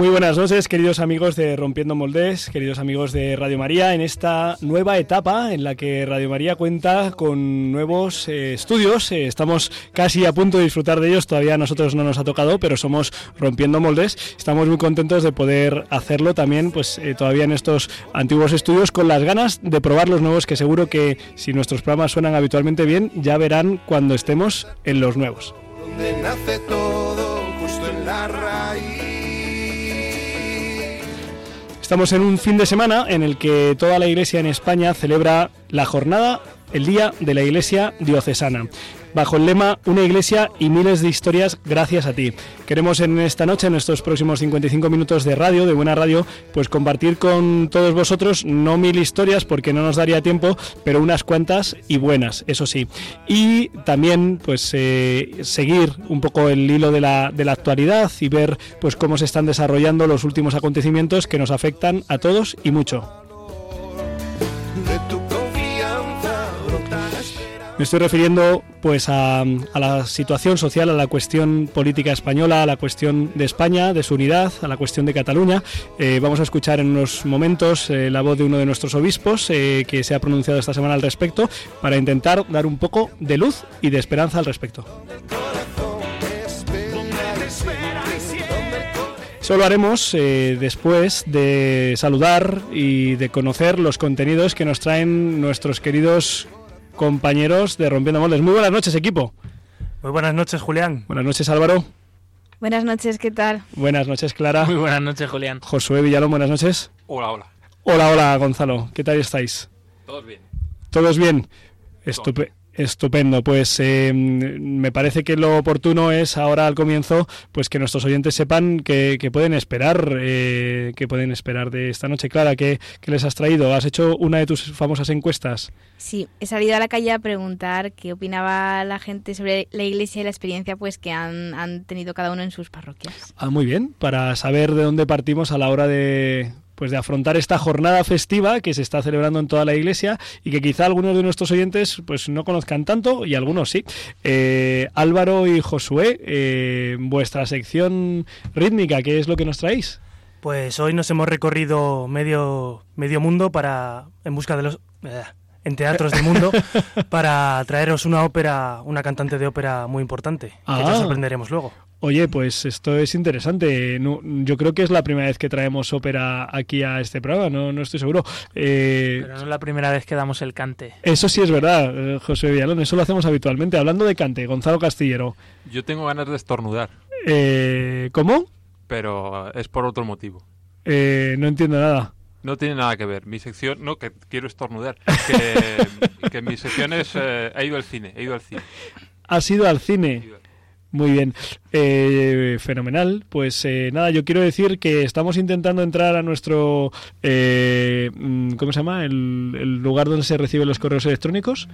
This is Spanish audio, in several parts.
Muy buenas noches, queridos amigos de Rompiendo Moldes, queridos amigos de Radio María, en esta nueva etapa en la que Radio María cuenta con nuevos eh, estudios. Eh, estamos casi a punto de disfrutar de ellos, todavía a nosotros no nos ha tocado, pero somos Rompiendo Moldes. Estamos muy contentos de poder hacerlo también, pues eh, todavía en estos antiguos estudios, con las ganas de probar los nuevos, que seguro que si nuestros programas suenan habitualmente bien, ya verán cuando estemos en los nuevos. Donde nace todo, justo en la raíz. Estamos en un fin de semana en el que toda la iglesia en España celebra la jornada, el Día de la Iglesia Diocesana bajo el lema Una iglesia y miles de historias gracias a ti. Queremos en esta noche, en estos próximos 55 minutos de radio, de buena radio, pues compartir con todos vosotros no mil historias porque no nos daría tiempo, pero unas cuantas y buenas, eso sí. Y también pues eh, seguir un poco el hilo de la, de la actualidad y ver pues cómo se están desarrollando los últimos acontecimientos que nos afectan a todos y mucho. Me estoy refiriendo pues a, la situación social, a la cuestión política española, a la cuestión de España, de su unidad, a la cuestión de Cataluña. Eh, vamos a escuchar en unos momentos eh, la voz de uno de nuestros obispos eh, que se ha pronunciado esta semana al respecto para intentar dar un poco de luz y de esperanza al respecto. Eso lo haremos después de saludar y de conocer los contenidos que nos traen nuestros queridos compañeros de Rompiendo Moldes. Muy buenas noches, equipo. Muy buenas noches, Julián. Buenas noches, Álvaro. Buenas noches, ¿qué tal? Buenas noches, Clara. Muy buenas noches, Julián. Josué Villalón, buenas noches. Hola, hola. Hola, hola, Gonzalo. ¿Qué tal estáis? ¿Todos bien? ¿Todos bien? Estupe- Estupendo, pues eh, me parece que lo oportuno es ahora al comienzo, pues que nuestros oyentes sepan que, que pueden esperar, eh, que pueden esperar de esta noche. Clara, ¿qué, qué les has traído? ¿Has hecho una de tus famosas encuestas? Sí, he salido a la calle a preguntar qué opinaba la gente sobre la iglesia y la experiencia pues que han, han tenido cada uno en sus parroquias. Ah, muy bien, para saber de dónde partimos a la hora de pues de afrontar esta jornada festiva que se está celebrando en toda la iglesia y que quizá algunos de nuestros oyentes pues no conozcan tanto y algunos sí. Eh, Álvaro y Josué, eh, vuestra sección rítmica, ¿qué es lo que nos traéis? Pues hoy nos hemos recorrido medio, medio mundo para en busca de los eh, en teatros del mundo para traeros una ópera, una cantante de ópera muy importante, que Ah. ya sorprenderemos luego. Oye, pues esto es interesante. No- yo creo que es la primera vez que traemos ópera aquí a este programa, no, no estoy seguro. Eh, Pero no es la primera vez que damos el cante. eso sí es verdad, eh, José Villalón, eso lo hacemos habitualmente. Hablando de cante, Gonzalo Castillero. Yo tengo ganas de estornudar, Eh, ¿Cómo? pero es por otro motivo. Eh, no entiendo nada. No tiene nada que ver. Mi sección, no, que quiero estornudar. Que, que mi sección es, eh, he ido al cine, he ido al cine. ¿Has ido al he cine? ido al- Muy bien, Eh, fenomenal. Pues eh, nada, yo quiero decir que estamos intentando entrar a nuestro, eh, mm, ¿cómo se llama? El, el lugar donde se reciben los correos electrónicos.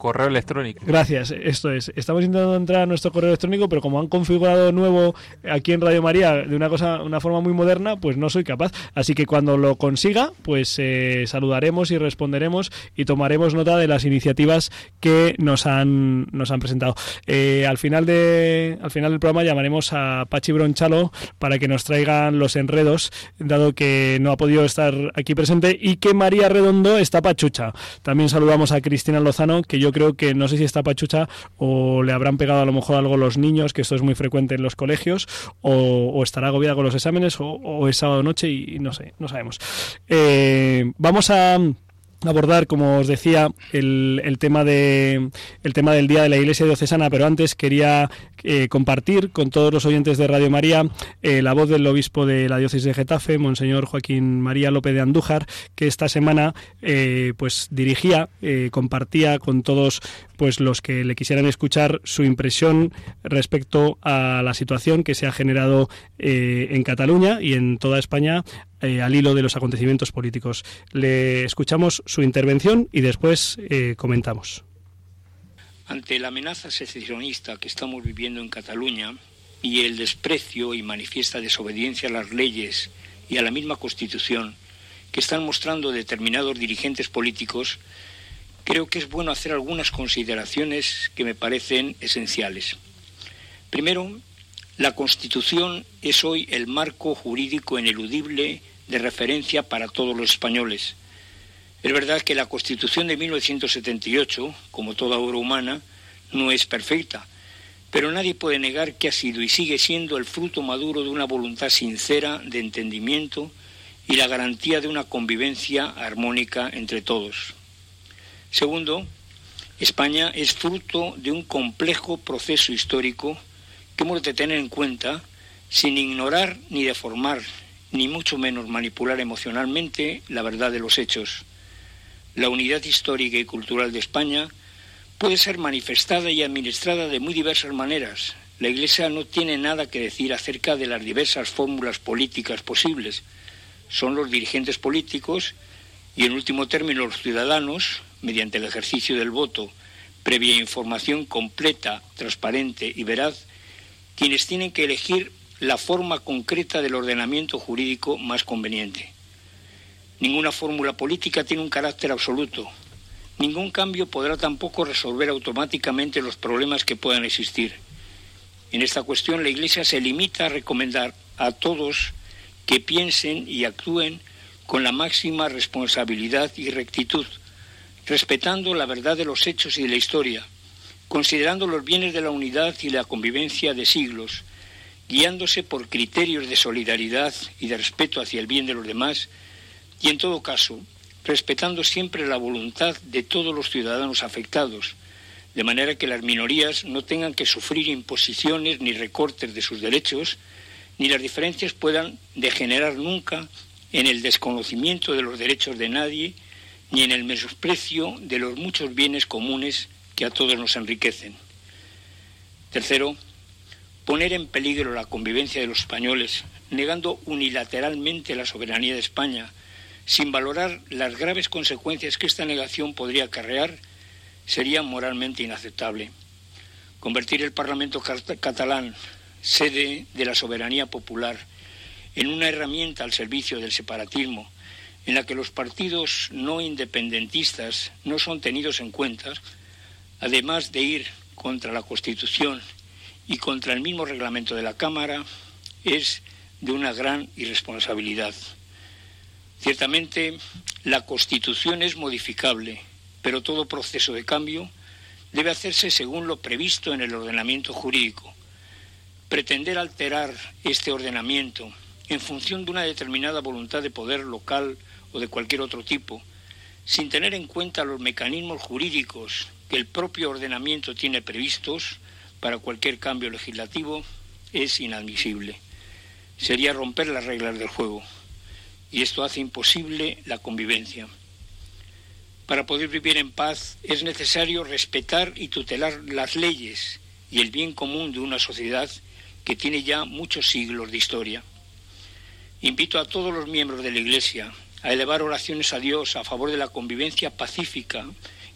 Correo electrónico. Gracias, esto es. Estamos intentando entrar a nuestro correo electrónico, pero como han configurado nuevo aquí en Radio María de una cosa, una forma muy moderna, pues no soy capaz. Así que cuando lo consiga, pues eh, saludaremos y responderemos y tomaremos nota de las iniciativas que nos han nos han presentado. Eh, al final de al final del programa llamaremos a Pachi Bronchalo para que nos traigan los enredos, dado que no ha podido estar aquí presente y que María Redondo está pachucha. También saludamos a Cristina Lozano, que yo creo que no sé si está pachucha o le habrán pegado a lo mejor algo los niños, que esto es muy frecuente en los colegios, o, estará agobiada con los exámenes, o, o es sábado noche y, no sé, no sabemos. Eh, vamos a abordar, como os decía, el, el tema de el tema del día de la Iglesia diocesana, pero antes quería eh, compartir con todos los oyentes de Radio María eh, la voz del obispo de la diócesis de Getafe, monseñor Joaquín María López de Andújar, que esta semana eh, pues dirigía, compartía con todos pues los que le quisieran escuchar su impresión respecto a la situación que se ha generado eh, en Cataluña y en toda España eh, al hilo de los acontecimientos políticos. Le escuchamos su intervención y después eh, comentamos. Ante la amenaza secesionista que estamos viviendo en Cataluña y el desprecio y manifiesta desobediencia a las leyes y a la misma Constitución que están mostrando determinados dirigentes políticos, creo que es bueno hacer algunas consideraciones que me parecen esenciales. Primero, la Constitución es hoy el marco jurídico ineludible de referencia para todos los españoles. Es verdad que la Constitución de 1978, como toda obra humana, no es perfecta, pero nadie puede negar que ha sido y sigue siendo el fruto maduro de una voluntad sincera de entendimiento y la garantía de una convivencia armónica entre todos. Segundo, España es fruto de un complejo proceso histórico que hemos de tener en cuenta sin ignorar ni deformar, ni mucho menos manipular emocionalmente la verdad de los hechos. La unidad histórica y cultural de España puede ser manifestada y administrada de muy diversas maneras. La Iglesia no tiene nada que decir acerca de las diversas fórmulas políticas posibles. Son los dirigentes políticos y, en último término, los ciudadanos mediante el ejercicio del voto, previa información completa, transparente y veraz, quienes tienen que elegir la forma concreta del ordenamiento jurídico más conveniente. Ninguna fórmula política tiene un carácter absoluto. Ningún cambio podrá tampoco resolver automáticamente los problemas que puedan existir. En esta cuestión la Iglesia se limita a recomendar a todos que piensen y actúen con la máxima responsabilidad y rectitud, respetando la verdad de los hechos y de la historia, considerando los bienes de la unidad y la convivencia de siglos, guiándose por criterios de solidaridad y de respeto hacia el bien de los demás, y en todo caso, respetando siempre la voluntad de todos los ciudadanos afectados, de manera que las minorías no tengan que sufrir imposiciones ni recortes de sus derechos, ni las diferencias puedan degenerar nunca en el desconocimiento de los derechos de nadie, ni en el menosprecio de los muchos bienes comunes que a todos nos enriquecen. Tercero, poner en peligro la convivencia de los españoles, negando unilateralmente la soberanía de España, sin valorar las graves consecuencias que esta negación podría acarrear, sería moralmente inaceptable. Convertir el Parlamento catalán, sede de la soberanía popular, en una herramienta al servicio del separatismo, en la que los partidos no independentistas no son tenidos en cuenta, además de ir contra la Constitución y contra el mismo reglamento de la Cámara, es de una gran irresponsabilidad. Ciertamente, la Constitución es modificable, pero todo proceso de cambio debe hacerse según lo previsto en el ordenamiento jurídico. Pretender alterar este ordenamiento en función de una determinada voluntad de poder local o de cualquier otro tipo, sin tener en cuenta los mecanismos jurídicos que el propio ordenamiento tiene previstos para cualquier cambio legislativo, es inadmisible. Sería romper las reglas del juego y esto hace imposible la convivencia. Para poder vivir en paz es necesario respetar y tutelar las leyes y el bien común de una sociedad que tiene ya muchos siglos de historia. Invito a todos los miembros de la Iglesia a elevar oraciones a Dios a favor de la convivencia pacífica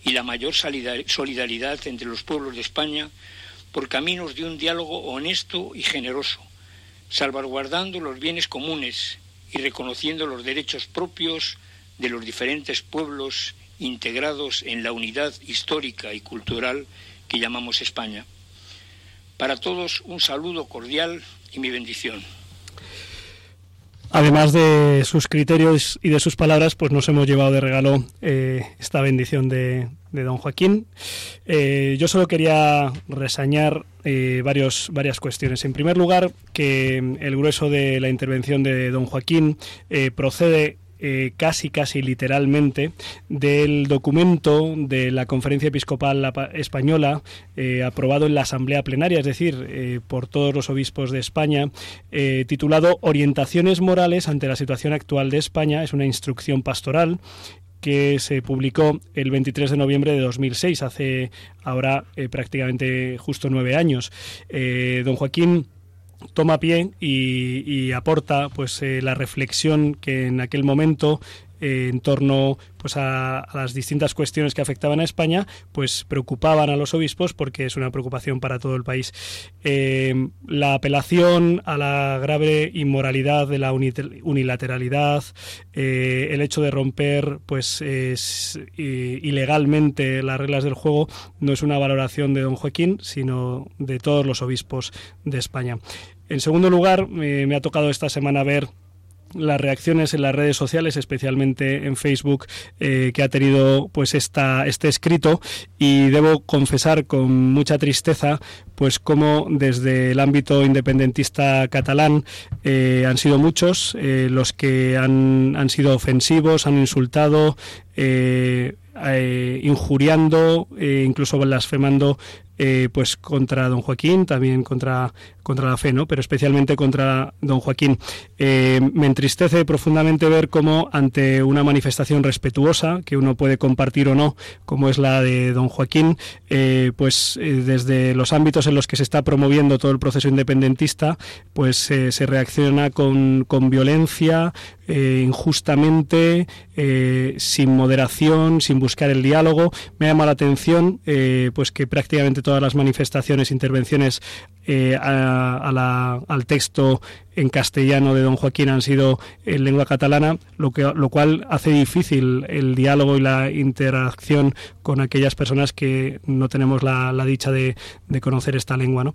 y la mayor solidaridad entre los pueblos de España por caminos de un diálogo honesto y generoso, salvaguardando los bienes comunes y reconociendo los derechos propios de los diferentes pueblos integrados en la unidad histórica y cultural que llamamos España. Para todos un saludo cordial y mi bendición. Además de sus criterios y de sus palabras, pues nos hemos llevado de regalo eh, esta bendición de, don Joaquín. Eh, yo solo quería resañar eh, varios, varias cuestiones. En primer lugar, que el grueso de la intervención de don Joaquín procede eh, casi, casi literalmente del documento de la Conferencia Episcopal Española eh, aprobado en la Asamblea Plenaria, es decir, eh, por todos los obispos de España, titulado Orientaciones Morales ante la situación actual de España. Es una instrucción pastoral que se publicó el 23 de noviembre de 2006, hace ahora prácticamente justo nueve años. don Joaquín toma pie y, aporta pues eh, la reflexión que en aquel momento eh, en torno pues a, a, las distintas cuestiones que afectaban a España, pues preocupaban a los obispos porque es una preocupación para todo el país. Eh, la apelación a la grave inmoralidad de la unilateralidad, el hecho de romper pues es, ilegalmente las reglas del juego no es una valoración de don Joaquín, sino de todos los obispos de España. En segundo lugar, me ha tocado esta semana ver las reacciones en las redes sociales, especialmente en Facebook, eh, que ha tenido pues esta, este escrito. Y debo confesar con mucha tristeza pues como desde el ámbito independentista catalán eh, han sido muchos eh, los que han, han, sido ofensivos, han insultado, eh, injuriando, incluso blasfemando eh, pues contra don Joaquín, también contra, contra la fe, ¿no? pero especialmente contra don Joaquín. Eh, me entristece profundamente ver cómo ante una manifestación respetuosa, que uno puede compartir o no, como es la de don Joaquín, eh, pues desde los ámbitos en los que se está promoviendo todo el proceso independentista, pues se reacciona con, con violencia, injustamente, sin moderación, sin buscar el diálogo. Me llama la atención pues que prácticamente todas las manifestaciones, intervenciones la, al texto en castellano de don Joaquín han sido en lengua catalana, lo, que, lo cual hace difícil el diálogo y la interacción con aquellas personas que no tenemos la, dicha de, conocer esta lengua. ¿no?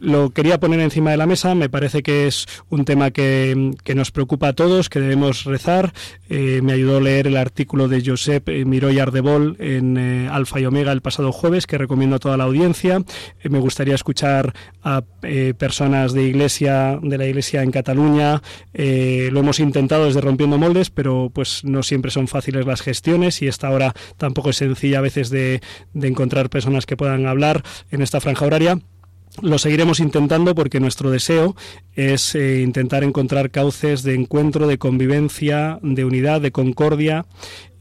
Lo quería poner encima de la mesa. Me parece que es un tema que, que nos preocupa a todos, que debemos rezar. Eh, me ayudó a leer el artículo de Josep Miroy Ardebol en eh, Alfa y Omega el pasado jueves, que recomiendo a toda la audiencia. Eh, me gustaría escuchar a eh, personas de iglesia, de la iglesia en Cataluña. Eh, lo hemos intentado desde Rompiendo Moldes, pero pues no siempre son fáciles las gestiones y esta hora tampoco es sencilla a veces de, de encontrar personas que puedan hablar en esta franja horaria. Lo seguiremos intentando porque nuestro deseo es eh, intentar encontrar cauces de encuentro, de convivencia, de unidad, de concordia.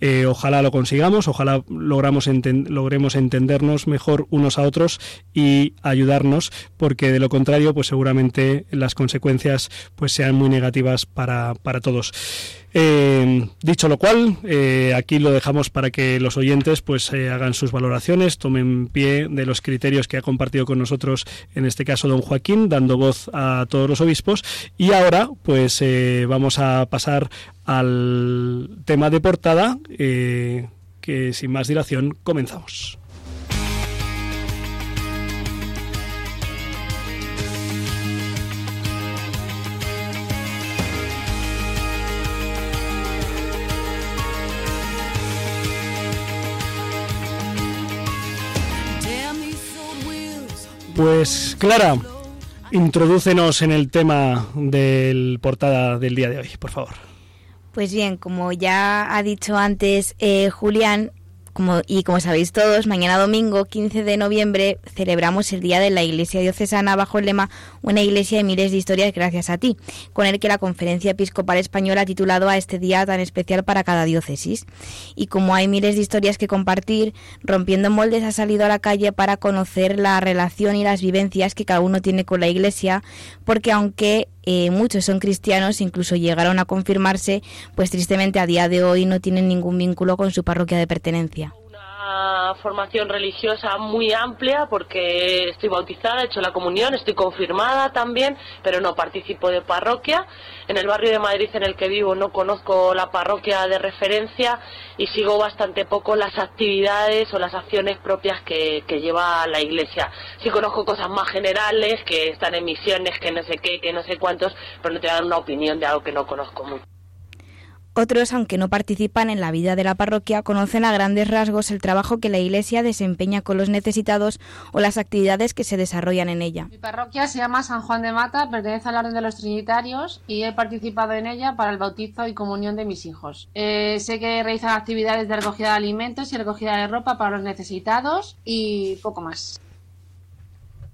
Eh, ojalá lo consigamos, ojalá logremos entendernos mejor unos a otros y ayudarnos, porque de lo contrario, pues seguramente las consecuencias pues sean muy negativas para, para todos. Eh, dicho lo cual, eh, aquí lo dejamos para que los oyentes pues hagan sus valoraciones, tomen pie de los criterios que ha compartido con nosotros, en este caso don Joaquín, dando voz a todos los obispos. Y ahora, pues vamos a pasar al tema de portada, eh, que sin más dilación comenzamos. Pues Clara, introdúcenos en el tema del portada del día de hoy, por favor. Pues bien, como ya ha dicho antes eh, Julián, como, y como sabéis todos, mañana domingo 15 de noviembre celebramos el Día de la Iglesia Diocesana bajo el lema Una Iglesia de miles de historias gracias a ti, con el que la Conferencia Episcopal Española ha titulado a este día tan especial para cada diócesis. Y como hay miles de historias que compartir, Rompiendo Moldes ha salido a la calle para conocer la relación y las vivencias que cada uno tiene con la Iglesia, porque aunque eh, muchos son cristianos, incluso llegaron a confirmarse, pues tristemente a día de hoy no tienen ningún vínculo con su parroquia de pertenencia. Formación religiosa muy amplia porque estoy bautizada, he hecho la comunión, estoy confirmada también, pero no participo de parroquia. En el barrio de Madrid en el que vivo no conozco la parroquia de referencia y sigo bastante poco las actividades o las acciones propias que, que lleva la iglesia. Sí conozco cosas más generales, que están en misiones, que no sé qué, que no sé cuántos, pero no te dan una opinión de algo que no conozco mucho. Otros, aunque no participan en la vida de la parroquia, conocen a grandes rasgos el trabajo que la Iglesia desempeña con los necesitados o las actividades que se desarrollan en ella. Mi parroquia se llama San Juan de Mata, pertenece al Orden de los Trinitarios y he participado en ella para el bautizo y comunión de mis hijos. Eh, sé que realizan actividades de recogida de alimentos y recogida de ropa para los necesitados y poco más.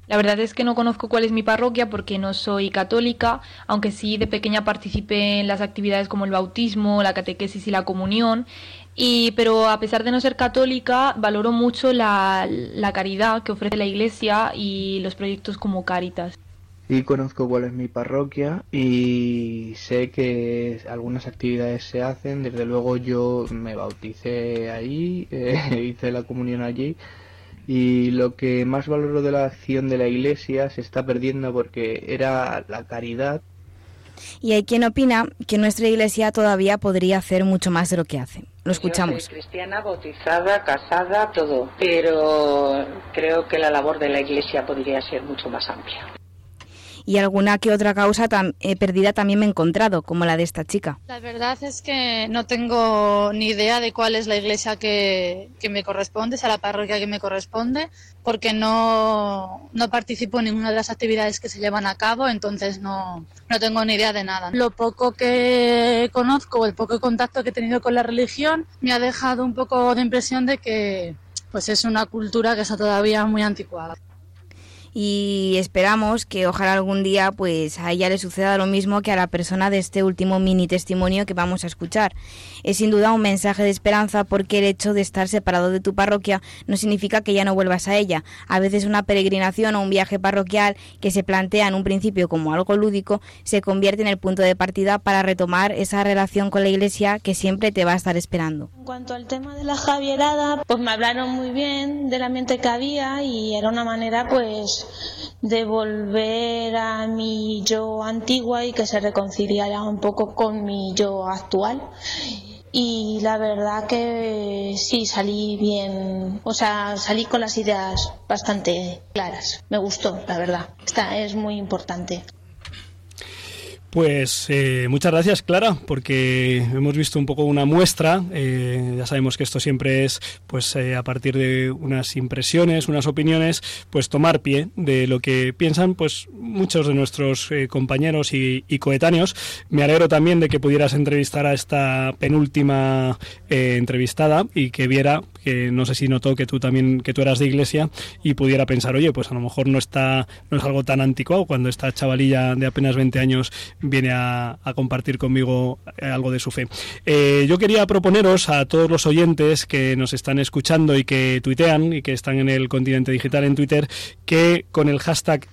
La verdad es que no conozco cuál es mi parroquia porque no soy católica, aunque sí de pequeña participé en las actividades como el bautismo, la catequesis y la comunión. Y, pero a pesar de no ser católica, valoro mucho la, la caridad que ofrece la Iglesia y los proyectos como Caritas. y conozco cuál es mi parroquia y sé que algunas actividades se hacen. Desde luego yo me bauticé allí, eh, hice la comunión allí y lo que más valoro de la acción de la iglesia se está perdiendo porque era la caridad. Y hay quien opina que nuestra iglesia todavía podría hacer mucho más de lo que hace. Lo escuchamos. Yo soy cristiana, bautizada, casada, todo, pero creo que la labor de la iglesia podría ser mucho más amplia y alguna que otra causa eh, perdida también me he encontrado, como la de esta chica. La verdad es que no tengo ni idea de cuál es la iglesia que, que me corresponde, sea la parroquia que me corresponde, porque no, no participo en ninguna de las actividades que se llevan a cabo, entonces no, no tengo ni idea de nada. Lo poco que conozco, el poco contacto que he tenido con la religión, me ha dejado un poco de impresión de que pues es una cultura que está todavía muy anticuada y esperamos que ojalá algún día pues a ella le suceda lo mismo que a la persona de este último mini testimonio que vamos a escuchar. Es sin duda un mensaje de esperanza porque el hecho de estar separado de tu parroquia no significa que ya no vuelvas a ella. A veces una peregrinación o un viaje parroquial que se plantea en un principio como algo lúdico se convierte en el punto de partida para retomar esa relación con la iglesia que siempre te va a estar esperando. En cuanto al tema de la Javierada, pues me hablaron muy bien del ambiente que había y era una manera pues de volver a mi yo antigua y que se reconciliara un poco con mi yo actual. Y la verdad que sí, salí bien, o sea, salí con las ideas bastante claras. Me gustó, la verdad. Esta es muy importante. Pues eh, muchas gracias, Clara, porque hemos visto un poco una muestra. Eh, ya sabemos que esto siempre es, pues, eh, a partir de unas impresiones, unas opiniones, pues tomar pie de lo que piensan, pues, muchos de nuestros compañeros y, coetáneos. Me alegro también de que pudieras entrevistar a esta penúltima entrevistada y que viera que no sé si notó que tú también que tú eras de iglesia y pudiera pensar, oye, pues a lo mejor no está no es algo tan anticuado cuando esta chavalilla de apenas 20 años viene a, compartir conmigo eh, algo de su fe. Eh, yo quería proponeros a todos los oyentes que nos están escuchando y que tuitean y que están en el continente digital en Twitter que con el hashtag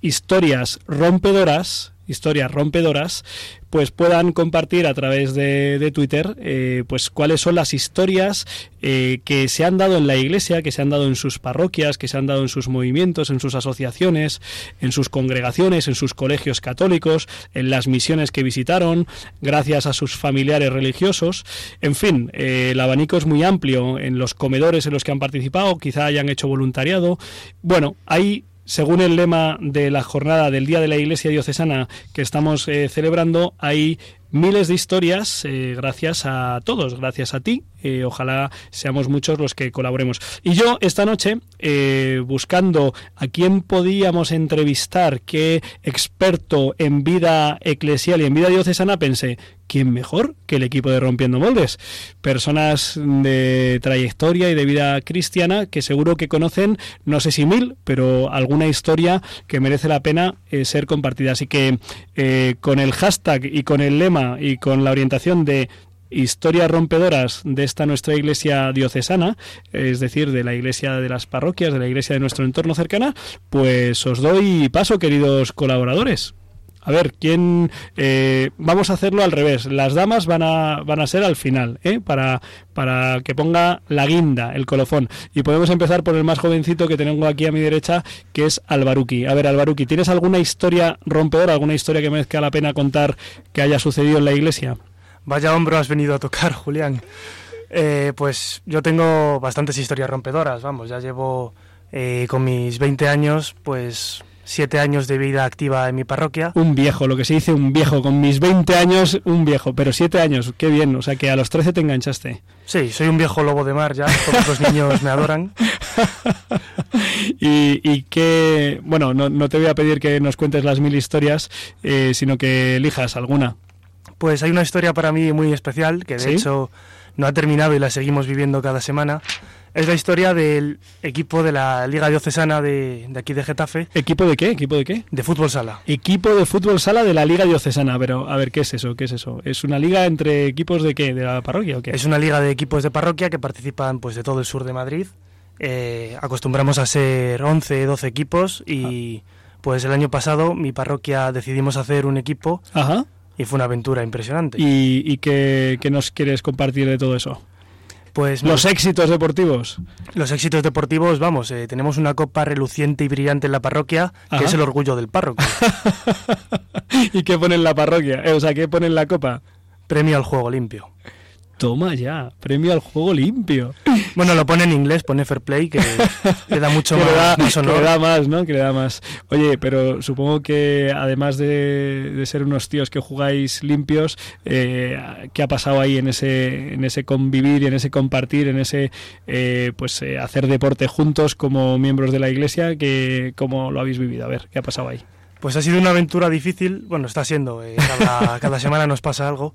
historias rompedoras historias rompedoras, pues puedan compartir a través de, Twitter eh, pues cuáles son las historias eh, que se han dado en la iglesia, que se han dado en sus parroquias, que se han dado en sus movimientos, en sus asociaciones, en sus congregaciones, en sus colegios católicos, en las misiones que visitaron, gracias a sus familiares religiosos. En fin, eh, el abanico es muy amplio en los comedores en los que han participado, quizá hayan hecho voluntariado. Bueno, hay según el lema de la jornada del Día de la Iglesia Diocesana que estamos eh, celebrando, hay miles de historias eh, gracias a todos, gracias a ti. Eh, ojalá seamos muchos los que colaboremos. Y yo esta noche, eh, buscando a quién podíamos entrevistar, qué experto en vida eclesial y en vida diocesana, pensé, ¿quién mejor que el equipo de Rompiendo Moldes? Personas de trayectoria y de vida cristiana que seguro que conocen, no sé si mil, pero alguna historia que merece la pena ser compartida. Así que con el hashtag y con el lema y con la orientación de historias rompedoras de esta nuestra iglesia diocesana, es decir, de la iglesia de las parroquias, de la iglesia de nuestro entorno cercana, pues os doy paso, queridos colaboradores. A ver, ¿quién...? Eh, vamos a hacerlo al revés. Las damas van a, van a ser al final, ¿eh? Para, para que ponga la guinda, el colofón. Y podemos empezar por el más jovencito que tengo aquí a mi derecha, que es Albaruki. A ver, Albaruki, ¿tienes alguna historia rompedora, alguna historia que merezca la pena contar que haya sucedido en la iglesia? Vaya hombro has venido a tocar, Julián. Eh, pues yo tengo bastantes historias rompedoras, vamos, ya llevo eh, con mis 20 años, pues siete años de vida activa en mi parroquia. Un viejo, lo que se dice un viejo, con mis 20 años, un viejo, pero siete años, qué bien, o sea que a los 13 te enganchaste. Sí, soy un viejo lobo de mar ya, los niños me adoran. y, y que, bueno, no, te voy a pedir que nos cuentes las mil historias, eh, sino que elijas alguna. Pues hay una historia para mí muy especial, que de hecho no ha terminado y la seguimos viviendo cada semana es la historia del equipo de la Liga Diocesana de, aquí de Getafe. ¿Equipo de qué? ¿Equipo de qué? De fútbol sala. Equipo de fútbol sala de la Liga Diocesana. Pero, a ver, ¿qué es eso? ¿Qué es eso? ¿Es una liga entre equipos de qué? ¿De la parroquia o qué? Es una liga de equipos de parroquia que participan pues de todo el sur de Madrid. Eh, acostumbramos a ser 11, 12 equipos y... Pues el año pasado mi parroquia decidimos hacer un equipo Ajá. y fue una aventura impresionante. ¿Y, y qué, qué nos quieres compartir de todo eso? Pues Los éxitos deportivos. Los éxitos deportivos, vamos, eh, tenemos una copa reluciente y brillante en la parroquia, Ajá. que es el orgullo del párroco. ¿Y qué pone en la parroquia? Eh, o sea, ¿qué pone en la copa? Premio al juego limpio. Toma ya, premio al juego limpio. Bueno, lo pone en inglés, pone fair play, que le da mucho que más, da, más que le da más, ¿no? Que le da más. Oye, pero supongo que además de, de ser unos tíos que jugáis limpios, eh, ¿qué ha pasado ahí en ese, en ese convivir en ese compartir, en ese eh, pues eh, hacer deporte juntos como miembros de la iglesia? Que, ¿Cómo lo habéis vivido? A ver, ¿qué ha pasado ahí? Pues ha sido una aventura difícil, bueno, está siendo, eh, cada, cada semana nos pasa algo.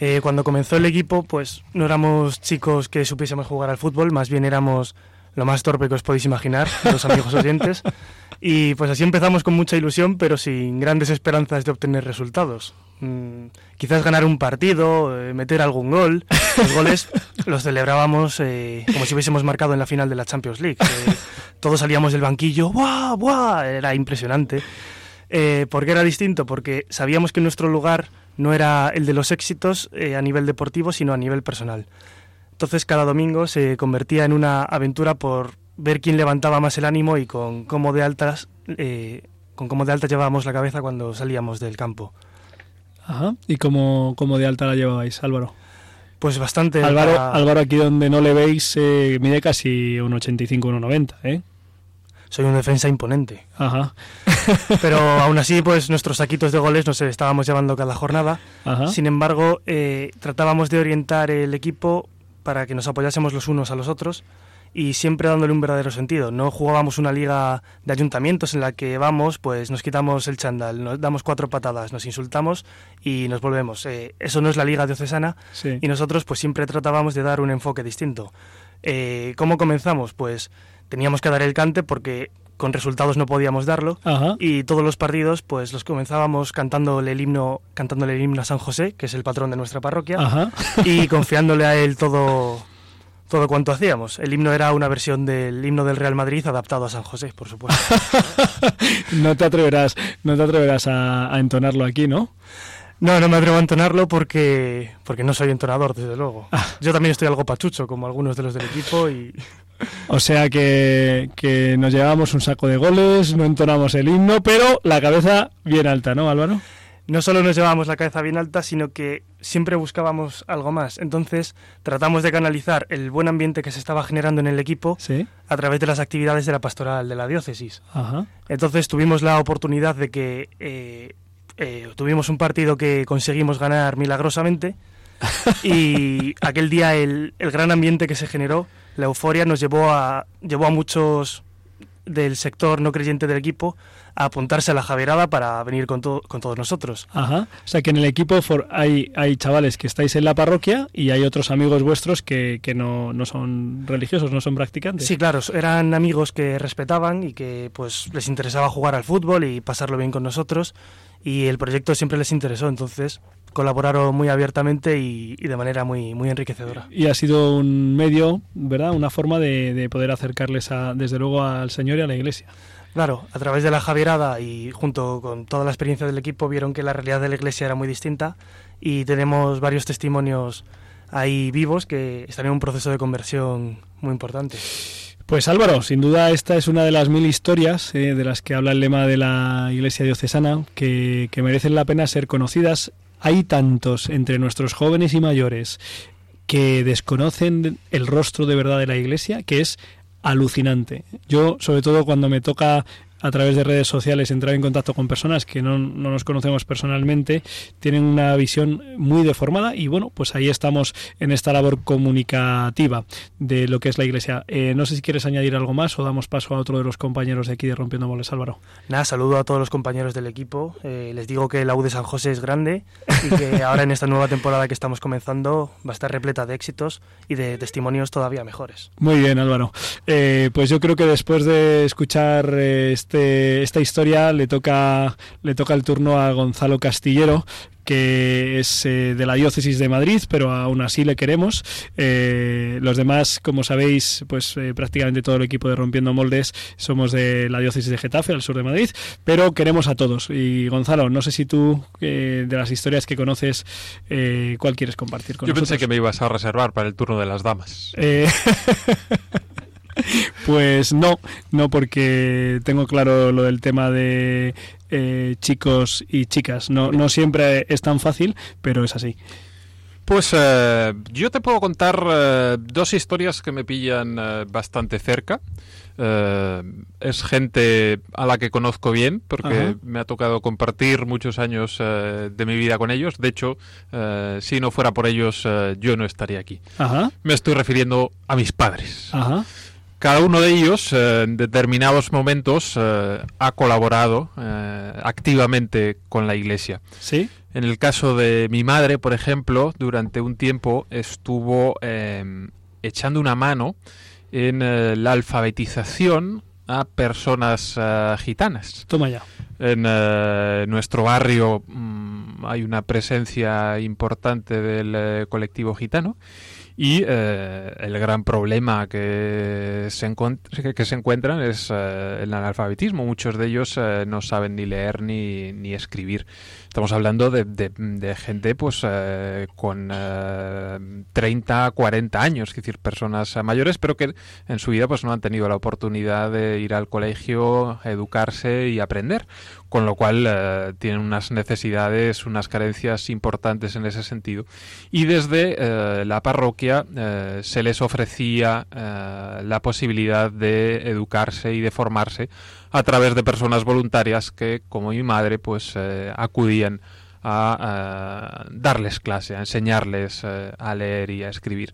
Eh, cuando comenzó el equipo, pues no éramos chicos que supiésemos jugar al fútbol, más bien éramos lo más torpe que os podéis imaginar, los amigos oyentes. Y pues así empezamos con mucha ilusión, pero sin grandes esperanzas de obtener resultados. Mm, quizás ganar un partido, eh, meter algún gol. Los goles los celebrábamos eh, como si hubiésemos marcado en la final de la Champions League. Eh, todos salíamos del banquillo, ¡buah, buah! Era impresionante. Eh, ¿Por qué era distinto? Porque sabíamos que nuestro lugar no era el de los éxitos eh, a nivel deportivo, sino a nivel personal. Entonces cada domingo se convertía en una aventura por ver quién levantaba más el ánimo y con cómo de altas, eh, con cómo de altas llevábamos la cabeza cuando salíamos del campo. Ajá. ¿Y cómo, cómo de alta la llevabais, Álvaro? Pues bastante. Álvaro, para- Álvaro aquí donde no le veis, eh, mide casi un 85, un 90, ¿eh? Soy un defensa imponente. Ajá. Pero aún así, pues nuestros saquitos de goles nos estábamos llevando cada jornada. Ajá. Sin embargo, eh, tratábamos de orientar el equipo para que nos apoyásemos los unos a los otros y siempre dándole un verdadero sentido. No jugábamos una liga de ayuntamientos en la que vamos, pues nos quitamos el chándal, nos damos cuatro patadas, nos insultamos y nos volvemos. Eh, eso no es la liga diocesana Sí. y nosotros pues siempre tratábamos de dar un enfoque distinto. Eh, ¿Cómo comenzamos? Pues teníamos que dar el cante porque con resultados no podíamos darlo Ajá. y todos los partidos pues los comenzábamos cantándole el himno cantándole el himno a San José que es el patrón de nuestra parroquia Ajá. y confiándole a él todo todo cuanto hacíamos el himno era una versión del himno del Real Madrid adaptado a San José por supuesto No te atreverás, no te atreverás a, a entonarlo aquí, ¿no? no no me atrevo a entonarlo porque porque no soy entonador desde luego yo también estoy algo pachucho como algunos de los del equipo y O sea que, que nos llevamos un saco de goles, no entonamos el himno, pero la cabeza bien alta, ¿no, Álvaro? no solo nos llevábamos la cabeza bien alta, sino que siempre buscábamos algo más. Entonces tratamos de canalizar el buen ambiente que se estaba generando en el equipo Sí. a través de las actividades de la pastoral de la diócesis. Ajá. Entonces tuvimos la oportunidad de que eh, eh, tuvimos un partido que conseguimos ganar milagrosamente y aquel día el, el gran ambiente que se generó, la euforia, nos llevó a, llevó a muchos del sector no creyente del equipo a apuntarse a la Javierada para venir con, to- con todos nosotros. Ajá. O sea que en el equipo for- hay, hay chavales que estáis en la parroquia y hay otros amigos vuestros que, que no, no son religiosos, no son practicantes. Sí, claro, eran amigos que respetaban y que pues les interesaba jugar al fútbol y pasarlo bien con nosotros y el proyecto siempre les interesó, entonces colaboraron muy abiertamente y, y de manera muy, muy enriquecedora. Y ha sido un medio, ¿verdad? Una forma de, de poder acercarles, a, desde luego, al Señor y a la Iglesia. Claro, a través de la Javierada y junto con toda la experiencia del equipo vieron que la realidad de la iglesia era muy distinta y tenemos varios testimonios ahí vivos que están en un proceso de conversión muy importante. Pues Álvaro, sin duda esta es una de las mil historias eh, de las que habla el lema de la Iglesia Diocesana que, que merecen la pena ser conocidas. Hay tantos entre nuestros jóvenes y mayores que desconocen el rostro de verdad de la Iglesia que es alucinante. Yo, sobre todo cuando me toca a través de redes sociales entrar en contacto con personas que no, no nos conocemos personalmente, tienen una visión muy deformada y bueno, pues ahí estamos en esta labor comunicativa de lo que es la Iglesia. Eh, no sé si quieres añadir algo más o damos paso a otro de los compañeros de aquí de Rompiendo Moles, Álvaro. Nada, saludo a todos los compañeros del equipo. Eh, les digo que la U de San José es grande y que ahora en esta nueva temporada que estamos comenzando va a estar repleta de éxitos y de testimonios todavía mejores. Muy bien, Álvaro. Eh, pues yo creo que después de escuchar eh, este, esta historia le toca, le toca el turno a Gonzalo Castillero, que es eh, de la diócesis de Madrid, pero aún así le queremos. Eh, los demás, como sabéis, pues eh, prácticamente todo el equipo de Rompiendo Moldes somos de la diócesis de Getafe, al sur de Madrid, pero queremos a todos. Y Gonzalo, no sé si tú, de las historias que conoces, ¿cuál quieres compartir con Yo nosotros? pensé que me ibas a reservar para el turno de las damas. Pues no, no porque tengo claro lo del tema de eh, chicos y chicas. No, no siempre es tan fácil, pero es así. Pues eh, yo te puedo contar eh, dos historias que me pillan bastante cerca. es gente a la que conozco bien porque me ha tocado compartir muchos años de mi vida con ellos. De hecho, si no fuera por ellos, yo no estaría aquí. Me estoy refiriendo a mis padres. Cada uno de ellos eh, en determinados momentos eh, ha colaborado eh, activamente con la Iglesia. ¿Sí? En el caso de mi madre, por ejemplo, durante un tiempo estuvo echando una mano en la alfabetización a personas gitanas. Toma ya. En nuestro barrio mm, hay una presencia importante del colectivo gitano y eh, el gran problema que se, que encuentran es eh, el analfabetismo. Muchos de ellos eh, no saben ni leer ni, ni escribir. Estamos hablando de, de, gente pues con 30, 40 años, es decir, personas mayores, pero que en su vida pues no han tenido la oportunidad de ir al colegio, educarse y aprender con lo cual eh, tienen unas necesidades, unas carencias importantes en ese sentido. Y desde eh, la parroquia eh, se les ofrecía la posibilidad de educarse y de formarse a través de personas voluntarias que, como mi madre, pues acudían a darles clase, a enseñarles a leer y a escribir.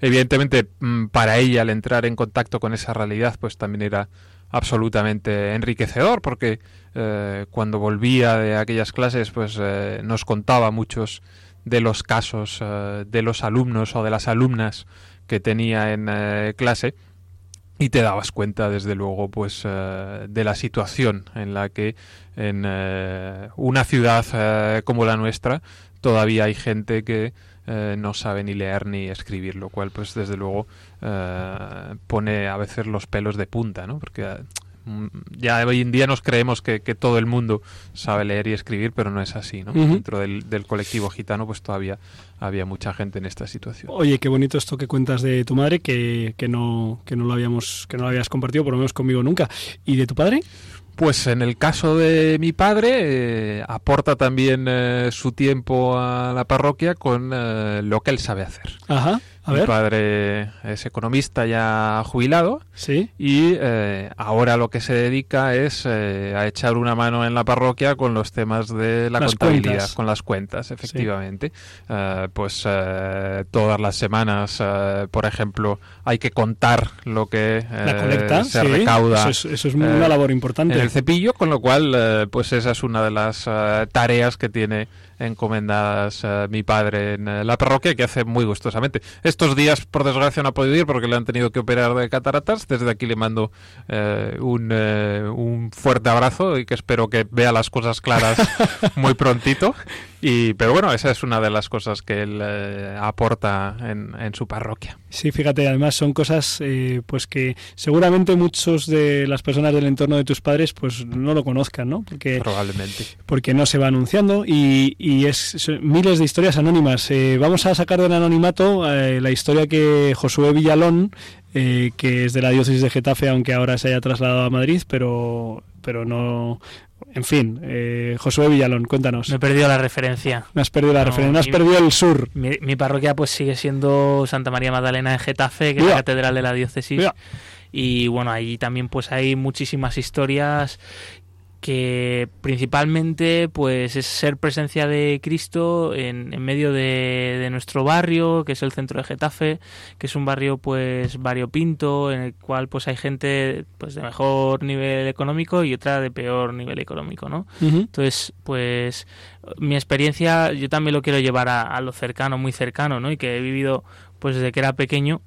Evidentemente, mm, para ella al entrar en contacto con esa realidad, pues también era absolutamente enriquecedor porque eh, cuando volvía de aquellas clases pues eh, nos contaba muchos de los casos eh, de los alumnos o de las alumnas que tenía en clase y te dabas cuenta desde luego pues de la situación en la que en una ciudad como la nuestra todavía hay gente que no sabe ni leer ni escribir, lo cual pues desde luego pone a veces los pelos de punta, ¿no? Porque ya hoy en día nos creemos que, todo el mundo sabe leer y escribir, pero no es así, ¿no? Dentro del, colectivo gitano, pues todavía había mucha gente en esta situación. Oye, qué bonito esto que cuentas de tu madre, que, que no, que no lo habíamos, que no lo habías compartido, por lo menos conmigo nunca. ¿Y de tu padre? Pues en el caso de mi padre, eh, aporta también eh, su tiempo a la parroquia con eh, lo que él sabe hacer. Ajá. Mi padre es economista ya jubilado. Sí. Y eh, ahora lo que se dedica es eh, a echar una mano en la parroquia con los temas de la contabilidad, con las cuentas, efectivamente. Eh, pues todas las semanas, por ejemplo, hay que contar lo que se recauda. Eso es, una labor importante. En el cepillo, con lo cual, pues esa es una de las tareas que tiene encomendadas eh, mi padre en eh, la parroquia, que hace muy gustosamente. Estos días, por desgracia, no ha podido ir porque le han tenido que operar de cataratas. Desde aquí le mando eh, un, un fuerte abrazo y que espero que vea las cosas claras muy prontito. Y, pero bueno, esa es una de las cosas que él eh, aporta en, en, su parroquia. Sí, fíjate, además son cosas eh, pues que seguramente muchos de las personas del entorno de tus padres pues no lo conozcan, ¿no? Porque, Probablemente. Porque no se va anunciando y, y es miles de historias anónimas. Eh, vamos a sacar del anonimato la historia que Josué Villalón, que es de la diócesis de Getafe, aunque ahora se haya trasladado a Madrid, pero pero no en fin, eh, Josué Villalón, cuéntanos. Me he perdido la referencia. Me has perdido la referencia, me has perdido el sur. Mi, parroquia pues sigue siendo Santa María Magdalena de Getafe, que es la catedral de la diócesis. Y bueno, allí también pues hay muchísimas historias que principalmente pues es ser presencia de Cristo en, en medio de, de, nuestro barrio, que es el centro de Getafe, que es un barrio pues variopinto, en el cual pues hay gente pues de mejor nivel económico y otra de peor nivel económico, ¿no? Entonces, pues mi experiencia yo también lo quiero llevar a, a, lo cercano, muy cercano, ¿no? Y que he vivido pues desde que era pequeño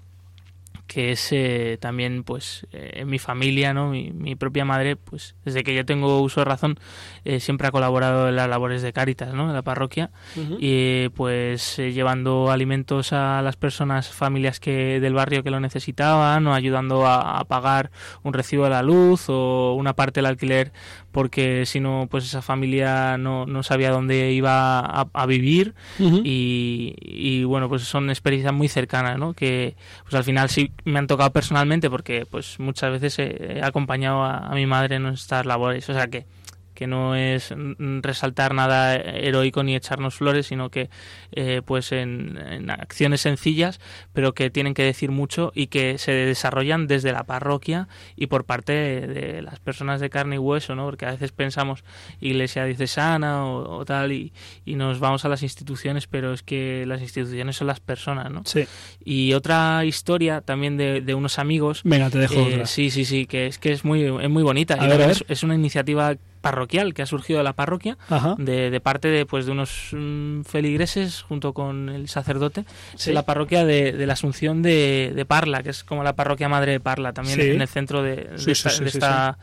que es eh, también pues eh, en mi familia no mi, propia madre pues desde que yo tengo uso de razón eh, siempre ha colaborado en las labores de Cáritas no en la parroquia. Y pues llevando alimentos a las personas familias que del barrio que lo necesitaban o ayudando a, pagar un recibo de la luz o una parte del alquiler porque si no pues esa familia no, no sabía dónde iba a, vivir. Y, y, bueno pues son experiencias muy cercanas no que pues al final sí me han tocado personalmente porque pues muchas veces he, acompañado a, mi madre en estas labores. O sea que que no es resaltar nada heroico ni echarnos flores, sino que eh, pues en, acciones sencillas, pero que tienen que decir mucho y que se desarrollan desde la parroquia y por parte de, las personas de carne y hueso, ¿no? Porque a veces pensamos iglesia diocesana o, tal y, y, nos vamos a las instituciones, pero es que las instituciones son las personas, ¿no? Sí. Y otra historia también de, unos amigos. Venga, te dejo eh, Sí, sí, sí, que es que es muy, es muy bonita. y es una iniciativa parroquial que ha surgido de la parroquia de, de, parte de pues de unos mm, feligreses junto con el sacerdote de la parroquia de, de la Asunción de, de, Parla que es como la parroquia madre de Parla también en el centro de, esta,